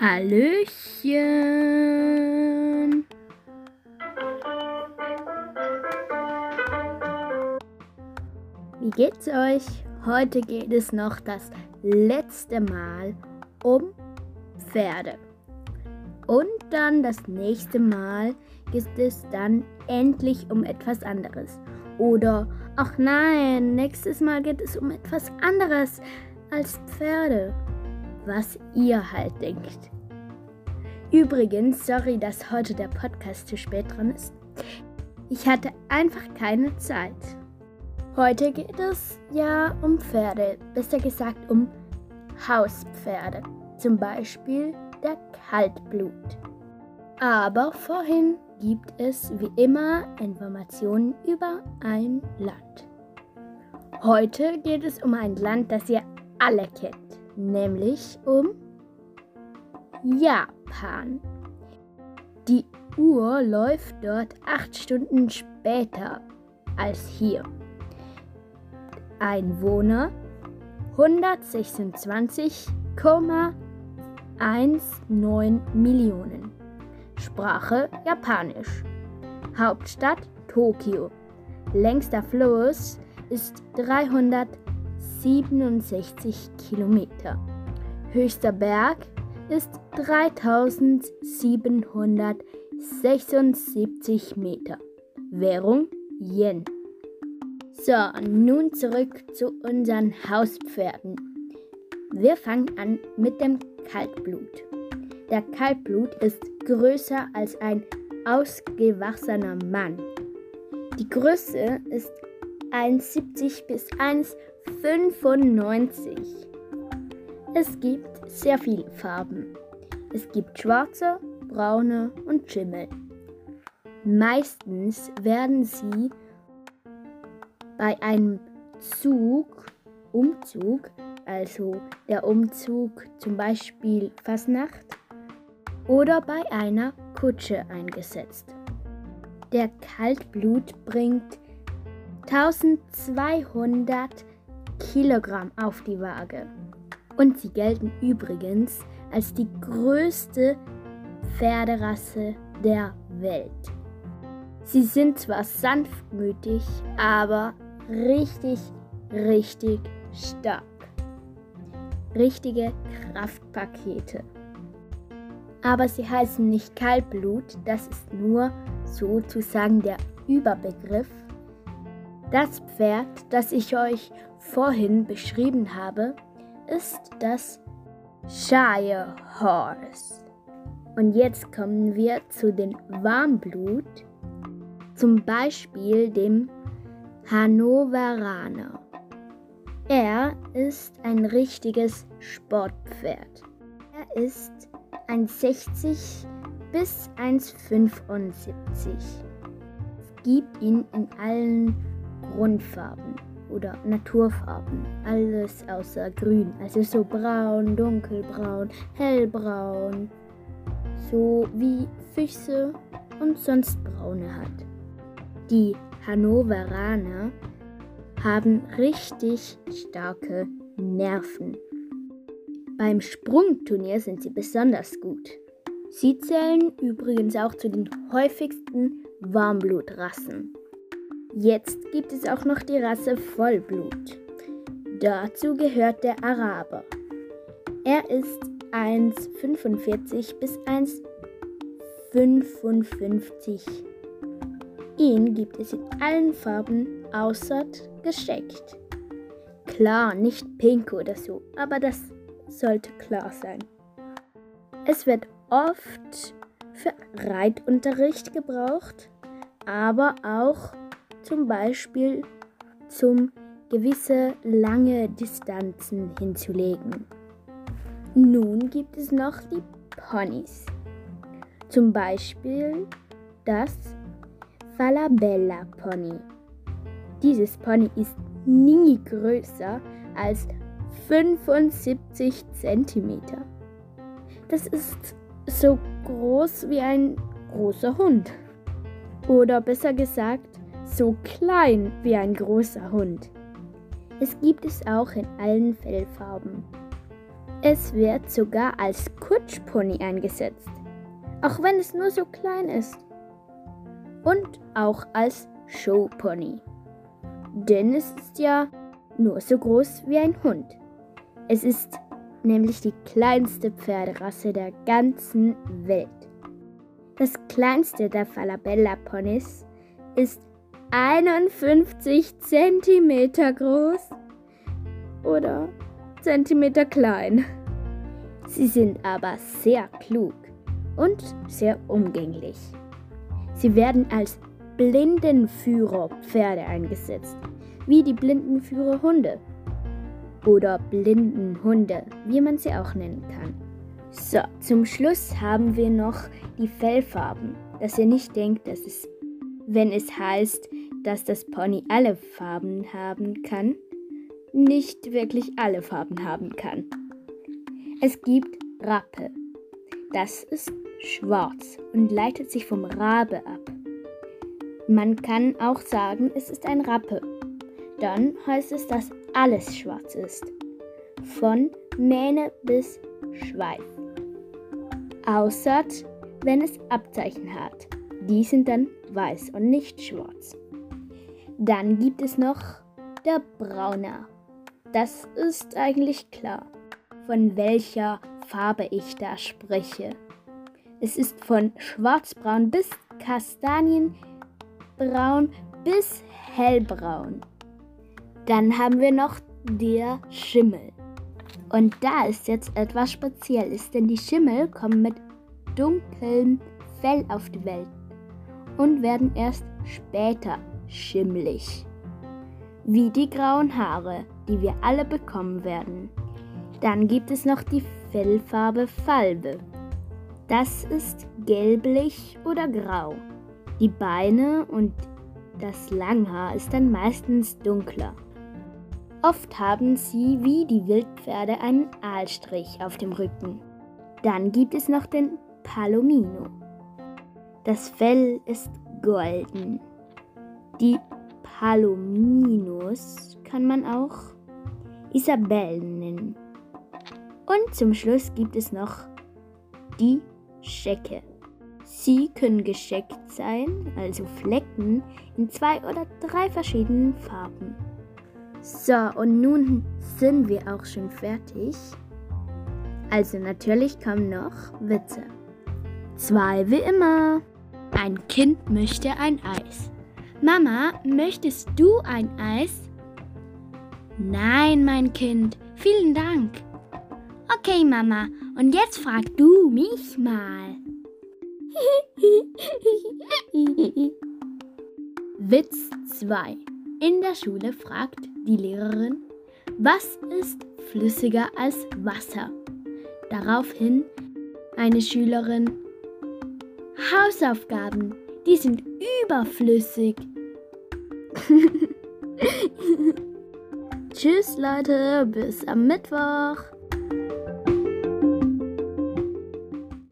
Hallöchen. Wie geht's euch? Heute geht es noch das letzte Mal um Pferde. Und dann das nächste Mal geht es dann endlich um etwas anderes. Oder, ach nein, nächstes Mal geht es um etwas anderes als Pferde. Was ihr halt denkt. Übrigens, sorry, dass heute der Podcast zu spät dran ist. Ich hatte einfach keine Zeit. Heute geht es ja um Pferde, besser gesagt um Hauspferde. Zum Beispiel der Kaltblut. Aber vorhin gibt es wie immer Informationen über ein Land. Heute geht es um ein Land, das ihr alle kennt, nämlich um Japan. Die Uhr läuft dort acht Stunden später als hier. Einwohner 126,19 Millionen. Sprache Japanisch. Hauptstadt Tokio. Längster Fluss ist 367 Kilometer. Höchster Berg ist 3776 Meter. Währung Yen. So, nun zurück zu unseren Hauspferden. Wir fangen an mit dem Kaltblut. Der Kaltblut ist größer als ein ausgewachsener Mann. Die Größe ist 1,70 bis 1,95. Es gibt sehr viele Farben. Es gibt schwarze, braune und Schimmel. Meistens werden sie bei einem Zug, Umzug, also der Umzug zum Beispiel Fasnacht, oder bei einer Kutsche eingesetzt. Der Kaltblut bringt 1200 Kilogramm auf die Waage. Und sie gelten übrigens als die größte Pferderasse der Welt. Sie sind zwar sanftmütig, aber richtig, richtig stark. Richtige Kraftpakete. Aber sie heißen nicht Kaltblut, das ist nur sozusagen der Überbegriff. Das Pferd, das ich euch vorhin beschrieben habe, ist das Shire Horse. Und jetzt kommen wir zu den Warmblut, zum Beispiel dem Hannoveraner. Er ist ein richtiges Sportpferd. Er ist 1,60 bis 1,75. Es gibt ihn in allen Grundfarben oder Naturfarben. Alles außer grün. Also so braun, dunkelbraun, hellbraun. So wie Füchse und sonst braune hat. Die Hannoveraner haben richtig starke Nerven. Beim Sprungturnier sind sie besonders gut. Sie zählen übrigens auch zu den häufigsten Warmblutrassen. Jetzt gibt es auch noch die Rasse Vollblut. Dazu gehört der Araber. Er ist 1,45 bis 1,55. Ihn gibt es in allen Farben außer gesteckt. Klar, nicht pink oder so, aber das sollte klar sein. Es wird oft für Reitunterricht gebraucht, aber auch zum Beispiel zum gewisse lange Distanzen hinzulegen. Nun gibt es noch die Ponys. Zum Beispiel das Falabella Pony. Dieses Pony ist nie größer als 75 cm. Das ist so groß wie ein großer Hund. Oder besser gesagt, so klein wie ein großer Hund. Es gibt es auch in allen Fellfarben. Es wird sogar als Kutschpony eingesetzt, auch wenn es nur so klein ist. Und auch als Showpony. Denn es ist ja nur so groß wie ein Hund. Es ist nämlich die kleinste Pferderasse der ganzen Welt. Das kleinste der Falabella-Ponys ist 51 cm groß oder Zentimeter klein. Sie sind aber sehr klug und sehr umgänglich. Sie werden als Blindenführerpferde eingesetzt, wie die Blindenführerhunde oder Blindenhunde, wie man sie auch nennen kann. So, zum Schluss haben wir noch die Fellfarben, dass ihr nicht denkt, dass es, wenn es heißt, dass das Pony alle Farben haben kann, nicht wirklich alle Farben haben kann. Es gibt Rappe. Das ist schwarz und leitet sich vom Rabe ab. Man kann auch sagen, es ist ein Rappe. Dann heißt es, dass alles schwarz ist. Von Mähne bis Schweif. Außer wenn es Abzeichen hat. Die sind dann weiß und nicht schwarz. Dann gibt es noch der Brauner. Das ist eigentlich klar, von welcher Farbe ich da spreche. Es ist von schwarzbraun bis kastanienbraun bis hellbraun. Dann haben wir noch der Schimmel. Und da ist jetzt etwas Spezielles, denn die Schimmel kommen mit dunklem Fell auf die Welt und werden erst später schimmlig. Wie die grauen Haare, die wir alle bekommen werden. Dann gibt es noch die Fellfarbe Falbe. Das ist gelblich oder grau. Die Beine und das Langhaar ist dann meistens dunkler. Oft haben sie wie die Wildpferde einen Aalstrich auf dem Rücken. Dann gibt es noch den Palomino. Das Fell ist golden. Die Palominos kann man auch Isabellen nennen. Und zum Schluss gibt es noch die Schecke. Sie können gescheckt sein, also Flecken, in zwei oder drei verschiedenen Farben. So, und nun sind wir auch schon fertig. Also natürlich kommen noch Witze. Zwei wie immer. Ein Kind möchte ein Eis. Mama, möchtest du ein Eis? Nein, mein Kind, vielen Dank. Okay, Mama, und jetzt frag du mich mal. Witz 2. In der Schule fragt die Lehrerin, was ist flüssiger als Wasser? Daraufhin eine Schülerin, Hausaufgaben, die sind überflüssig. Tschüss Leute, bis am Mittwoch.